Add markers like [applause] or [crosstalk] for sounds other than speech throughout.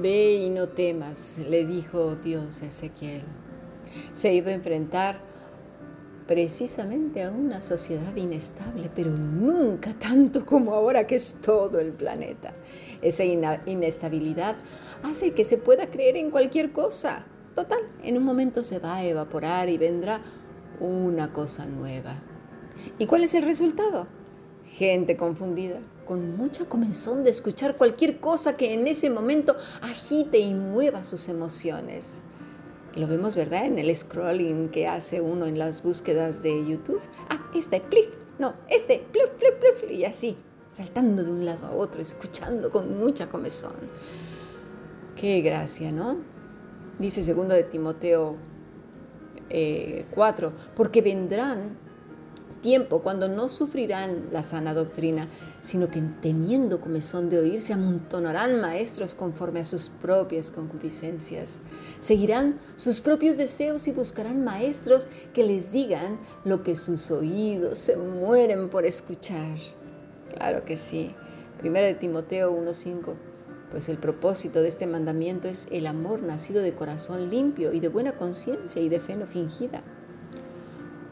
Ve y no temas, le dijo Dios a Ezequiel. Se iba a enfrentar precisamente a una sociedad inestable, pero nunca tanto como ahora que es todo el planeta. Esa inestabilidad hace que se pueda creer en cualquier cosa. Total, en un momento se va a evaporar y vendrá una cosa nueva. ¿Y cuál es el resultado? Gente confundida, con mucha comenzón de escuchar cualquier cosa que en ese momento agite y mueva sus emociones. Lo vemos, ¿verdad? En el scrolling que hace uno en las búsquedas de YouTube. Ah, este, plif, no, este, plif, plif, plif, y así, saltando de un lado a otro, escuchando con mucha comezón. Qué gracia, ¿no? Dice segundo de Timoteo 4, eh, porque vendrán tiempo cuando no sufrirán la sana doctrina, sino que teniendo comezón de oír se amontonarán maestros conforme a sus propias concupiscencias. Seguirán sus propios deseos y buscarán maestros que les digan lo que sus oídos se mueren por escuchar. Claro que sí. Primera de Timoteo 1.5. Pues el propósito de este mandamiento es el amor nacido de corazón limpio y de buena conciencia y de fe no fingida.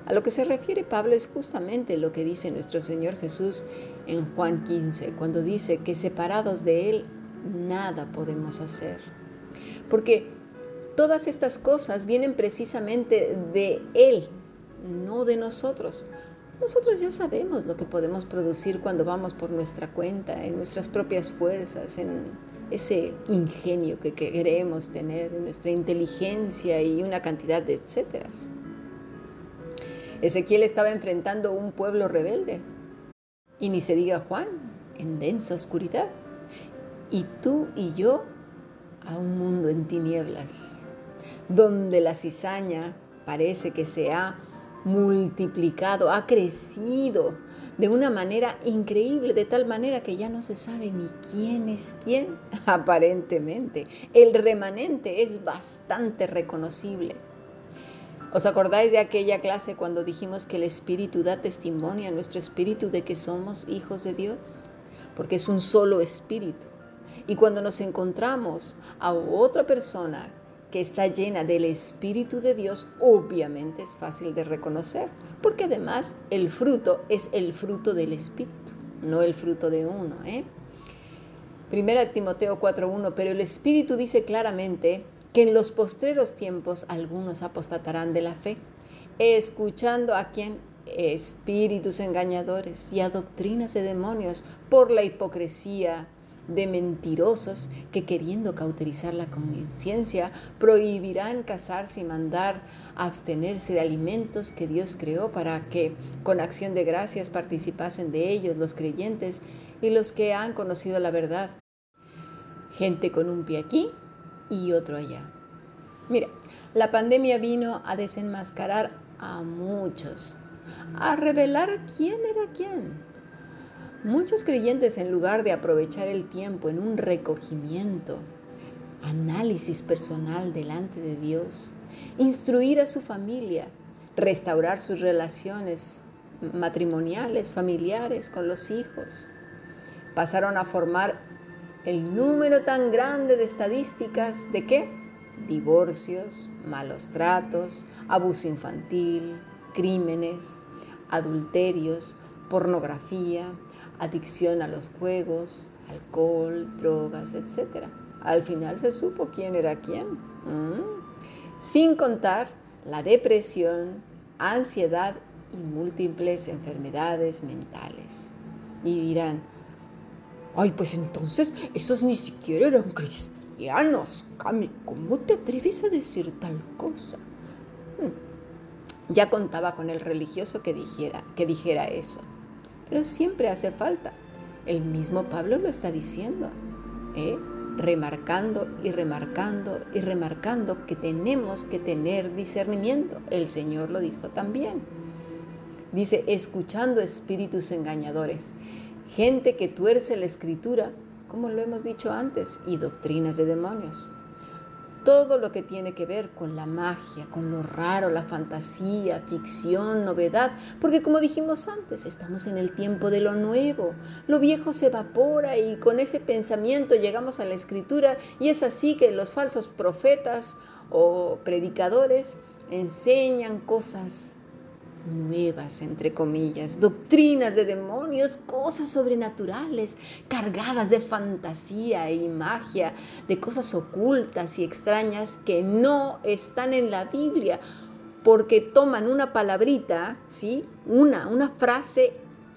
A lo que se refiere Pablo es justamente lo que dice nuestro Señor Jesús en Juan 15, cuando dice que separados de Él nada podemos hacer. Porque todas estas cosas vienen precisamente de Él, no de nosotros. Nosotros ya sabemos lo que podemos producir cuando vamos por nuestra cuenta, en nuestras propias fuerzas, en ese ingenio que queremos tener, en nuestra inteligencia y una cantidad de etcéteras. Ezequiel estaba enfrentando un pueblo rebelde. Y ni se diga Juan, en densa oscuridad. Y tú y yo a un mundo en tinieblas, donde la cizaña parece que se ha multiplicado, ha crecido de una manera increíble, de tal manera que ya no se sabe ni quién es quién, [laughs] aparentemente. El remanente es bastante reconocible. ¿Os acordáis de aquella clase cuando dijimos que el Espíritu da testimonio a nuestro espíritu de que somos hijos de Dios? Porque es un solo espíritu. Y cuando nos encontramos a otra persona que está llena del Espíritu de Dios, obviamente es fácil de reconocer, porque además el fruto es el fruto del Espíritu, no el fruto de uno. ¿eh? Primera Timoteo 4.1, pero el Espíritu dice claramente, que en los postreros tiempos algunos apostatarán de la fe, escuchando a quien espíritus engañadores y a doctrinas de demonios por la hipocresía de mentirosos que queriendo cauterizar la conciencia prohibirán casarse y mandar abstenerse de alimentos que Dios creó para que con acción de gracias participasen de ellos los creyentes y los que han conocido la verdad. Gente con un pie aquí y otro allá. Mira, la pandemia vino a desenmascarar a muchos, a revelar quién era quién. Muchos creyentes en lugar de aprovechar el tiempo en un recogimiento, análisis personal delante de Dios, instruir a su familia, restaurar sus relaciones matrimoniales, familiares con los hijos, pasaron a formar el número tan grande de estadísticas de qué? Divorcios, malos tratos, abuso infantil, crímenes, adulterios, pornografía, adicción a los juegos, alcohol, drogas, etc. Al final se supo quién era quién. Sin contar la depresión, ansiedad y múltiples enfermedades mentales. Y dirán, Ay, pues entonces esos ni siquiera eran cristianos. Cami, ¿cómo te atreves a decir tal cosa? Hmm. Ya contaba con el religioso que dijera, que dijera eso. Pero siempre hace falta. El mismo Pablo lo está diciendo. ¿eh? remarcando y remarcando y remarcando que tenemos que tener discernimiento. El Señor lo dijo también. Dice, escuchando espíritus engañadores gente que tuerce la escritura, como lo hemos dicho antes, y doctrinas de demonios. todo lo que tiene que ver con la magia, con lo raro, la fantasía, ficción, novedad, porque como dijimos antes, estamos en el tiempo de lo nuevo, lo viejo se evapora y con ese pensamiento llegamos a la escritura y es así que los falsos profetas o predicadores enseñan cosas nuevas, entre comillas, doctrinas de demonios, cosas sobrenaturales, cargadas de fantasía y magia, de cosas ocultas y extrañas que no están en la Biblia, porque toman una palabrita, ¿sí? Una, una frase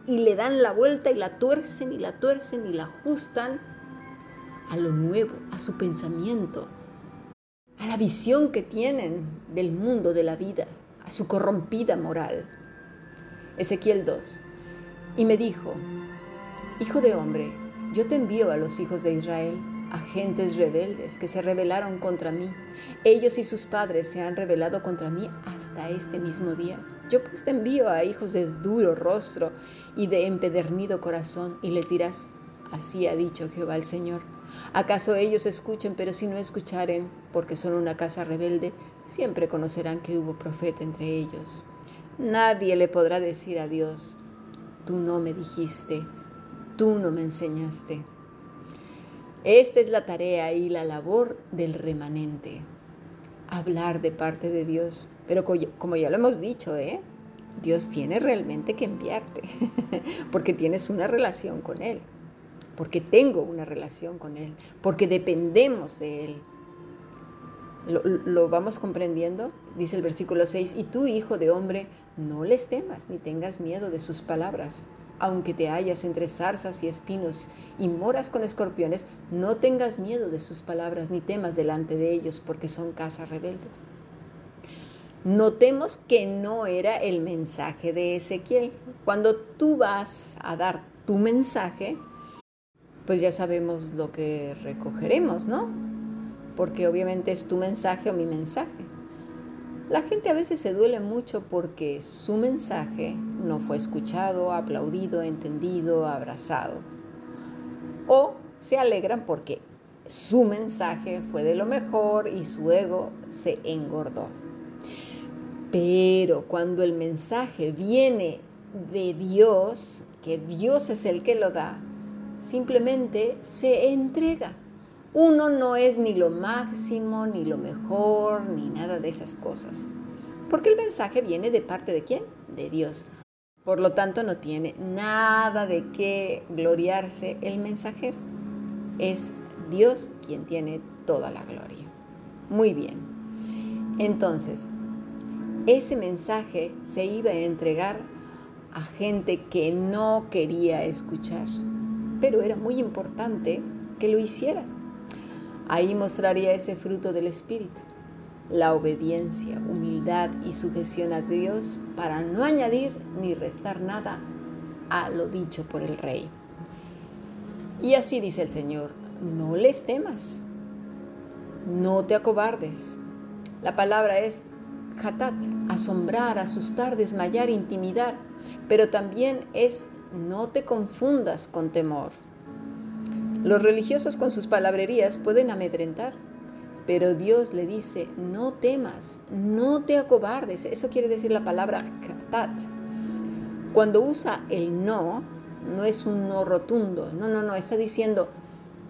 y le dan la vuelta y la tuercen y la tuercen y la ajustan a lo nuevo, a su pensamiento, a la visión que tienen del mundo, de la vida a su corrompida moral. Ezequiel 2. Y me dijo, Hijo de hombre, yo te envío a los hijos de Israel, agentes rebeldes que se rebelaron contra mí. Ellos y sus padres se han rebelado contra mí hasta este mismo día. Yo pues te envío a hijos de duro rostro y de empedernido corazón, y les dirás, así ha dicho Jehová el Señor ¿Acaso ellos escuchen, pero si no escucharen, porque son una casa rebelde, siempre conocerán que hubo profeta entre ellos? Nadie le podrá decir a Dios, tú no me dijiste, tú no me enseñaste. Esta es la tarea y la labor del remanente, hablar de parte de Dios. Pero como ya lo hemos dicho, ¿eh? Dios tiene realmente que enviarte, [laughs] porque tienes una relación con Él porque tengo una relación con Él, porque dependemos de Él. ¿Lo, vamos comprendiendo? Dice el versículo 6, y tú, hijo de hombre, no les temas ni tengas miedo de sus palabras. Aunque te hallas entre zarzas y espinos y moras con escorpiones, no tengas miedo de sus palabras ni temas delante de ellos, porque son casa rebelde. Notemos que no era el mensaje de Ezequiel. Cuando tú vas a dar tu mensaje, pues ya sabemos lo que recogeremos, ¿no? Porque obviamente es tu mensaje o mi mensaje. La gente a veces se duele mucho porque su mensaje no fue escuchado, aplaudido, entendido, abrazado. O se alegran porque su mensaje fue de lo mejor y su ego se engordó. Pero cuando el mensaje viene de Dios, que Dios es el que lo da, simplemente se entrega. Uno no es ni lo máximo, ni lo mejor, ni nada de esas cosas. Porque el mensaje viene de parte de quién? De Dios. Por lo tanto, no tiene nada de qué gloriarse el mensajero. Es Dios quien tiene toda la gloria. Muy bien. Entonces, ese mensaje se iba a entregar a gente que no quería escuchar pero era muy importante que lo hiciera. Ahí mostraría ese fruto del Espíritu, la obediencia, humildad y sujeción a Dios para no añadir ni restar nada a lo dicho por el rey. Y así dice el Señor, no les temas, no te acobardes. La palabra es hatat, asombrar, asustar, desmayar, intimidar, pero también es no te confundas con temor. Los religiosos con sus palabrerías pueden amedrentar, pero Dios le dice, no temas, no te acobardes. Eso quiere decir la palabra katat. Cuando usa el no, no es un no rotundo, no, no, no, está diciendo,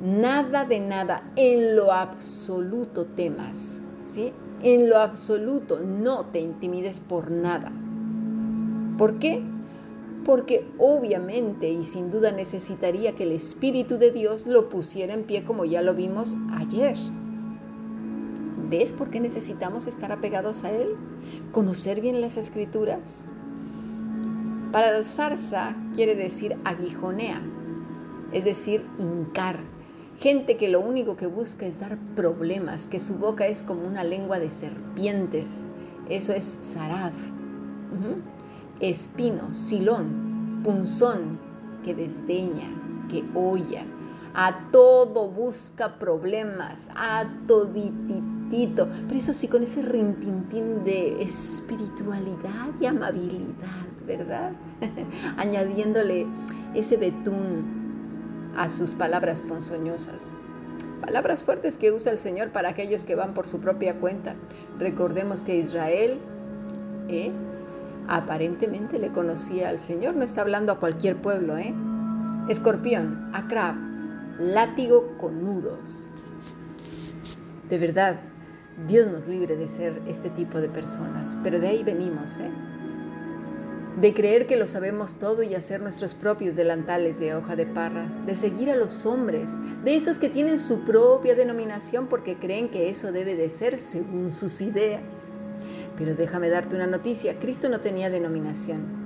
nada de nada, en lo absoluto temas, ¿sí? En lo absoluto no te intimides por nada. ¿Por qué? Porque obviamente y sin duda necesitaría que el Espíritu de Dios lo pusiera en pie como ya lo vimos ayer. ¿Ves por qué necesitamos estar apegados a Él? Conocer bien las escrituras. Para zarza quiere decir aguijonea, es decir, hincar. Gente que lo único que busca es dar problemas, que su boca es como una lengua de serpientes. Eso es saraf espino, silón, punzón, que desdeña, que olla, a todo busca problemas, a todititito, pero eso sí con ese rintintín de espiritualidad y amabilidad, ¿verdad? [laughs] Añadiéndole ese betún a sus palabras ponzoñosas. Palabras fuertes que usa el Señor para aquellos que van por su propia cuenta. Recordemos que Israel ¿eh? Aparentemente le conocía al Señor, no está hablando a cualquier pueblo. ¿eh? Escorpión, acrab, látigo con nudos. De verdad, Dios nos libre de ser este tipo de personas, pero de ahí venimos, ¿eh? de creer que lo sabemos todo y hacer nuestros propios delantales de hoja de parra, de seguir a los hombres, de esos que tienen su propia denominación porque creen que eso debe de ser según sus ideas. Pero déjame darte una noticia, Cristo no tenía denominación.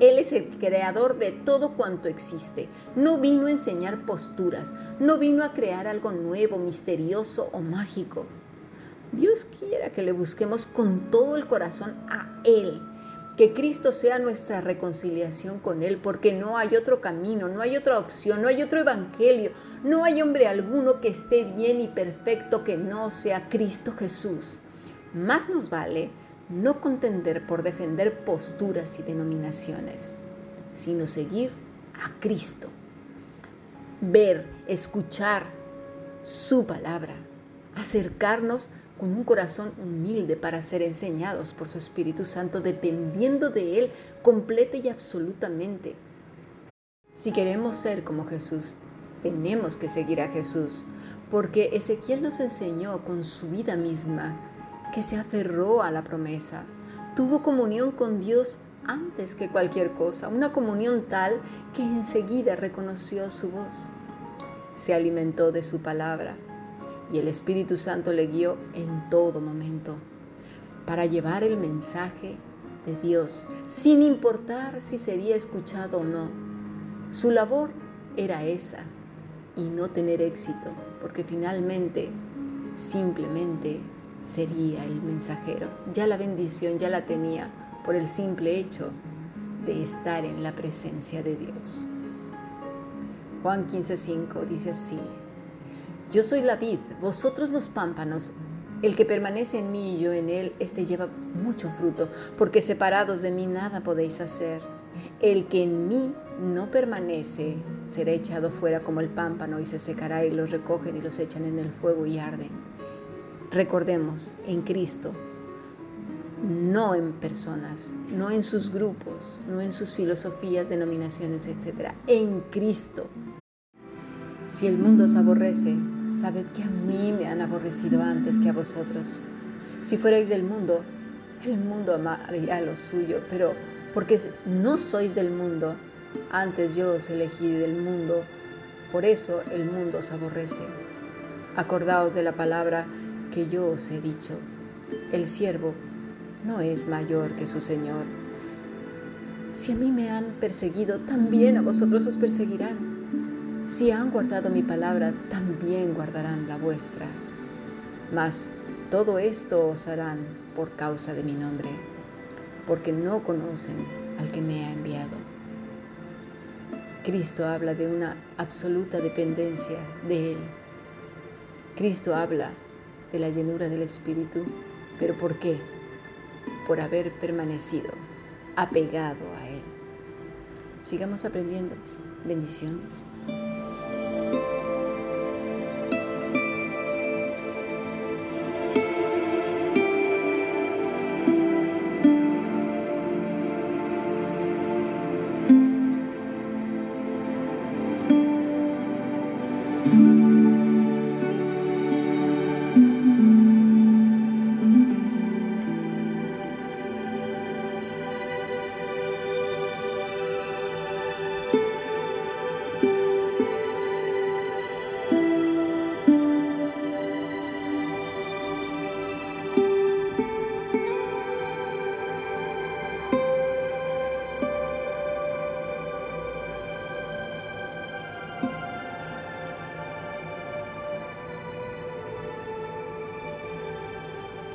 Él es el creador de todo cuanto existe. No vino a enseñar posturas, no vino a crear algo nuevo, misterioso o mágico. Dios quiera que le busquemos con todo el corazón a Él que Cristo sea nuestra reconciliación con Él, porque no hay otro camino, no hay otra opción, no hay otro evangelio, no hay hombre alguno que esté bien y perfecto que no sea Cristo Jesús. Más nos vale no contender por defender posturas y denominaciones, sino seguir a Cristo, ver, escuchar su palabra, acercarnos con un corazón humilde para ser enseñados por su Espíritu Santo, dependiendo de Él completa y absolutamente. Si queremos ser como Jesús, tenemos que seguir a Jesús, porque Ezequiel nos enseñó con su vida misma que se aferró a la promesa, tuvo comunión con Dios antes que cualquier cosa, una comunión tal que enseguida reconoció su voz, se alimentó de su palabra, y el Espíritu Santo le guió en todo momento para llevar el mensaje de Dios, sin importar si sería escuchado o no. Su labor era esa y no tener éxito, porque finalmente simplemente sería el mensajero. Ya la bendición ya la tenía por el simple hecho de estar en la presencia de Dios. Juan 15:5 dice así, yo soy la vid, vosotros los pámpanos. El que permanece en mí y yo en él, éste lleva mucho fruto, porque separados de mí nada podéis hacer. El que en mí no permanece será echado fuera como el pámpano y se secará y los recogen y los echan en el fuego y arden. Recordemos, en Cristo, no en personas, no en sus grupos, no en sus filosofías, denominaciones, etc. En Cristo si el mundo os aborrece, sabed que a mí me han aborrecido antes que a vosotros. Si fuerais del mundo, el mundo amaría lo suyo, pero porque no sois del mundo, antes yo os elegí del mundo, por eso el mundo os aborrece. Acordaos de la palabra que yo os he dicho. El siervo no es mayor que su Señor. Si a mí me han perseguido, también a vosotros os perseguirán. Si han guardado mi palabra, también guardarán la vuestra. Mas todo esto os harán por causa de mi nombre, porque no conocen al que me ha enviado. Cristo habla de una absoluta dependencia de Él. Cristo habla de la llenura del Espíritu, pero ¿por qué? Por haber permanecido apegado a Él. Sigamos aprendiendo. Bendiciones.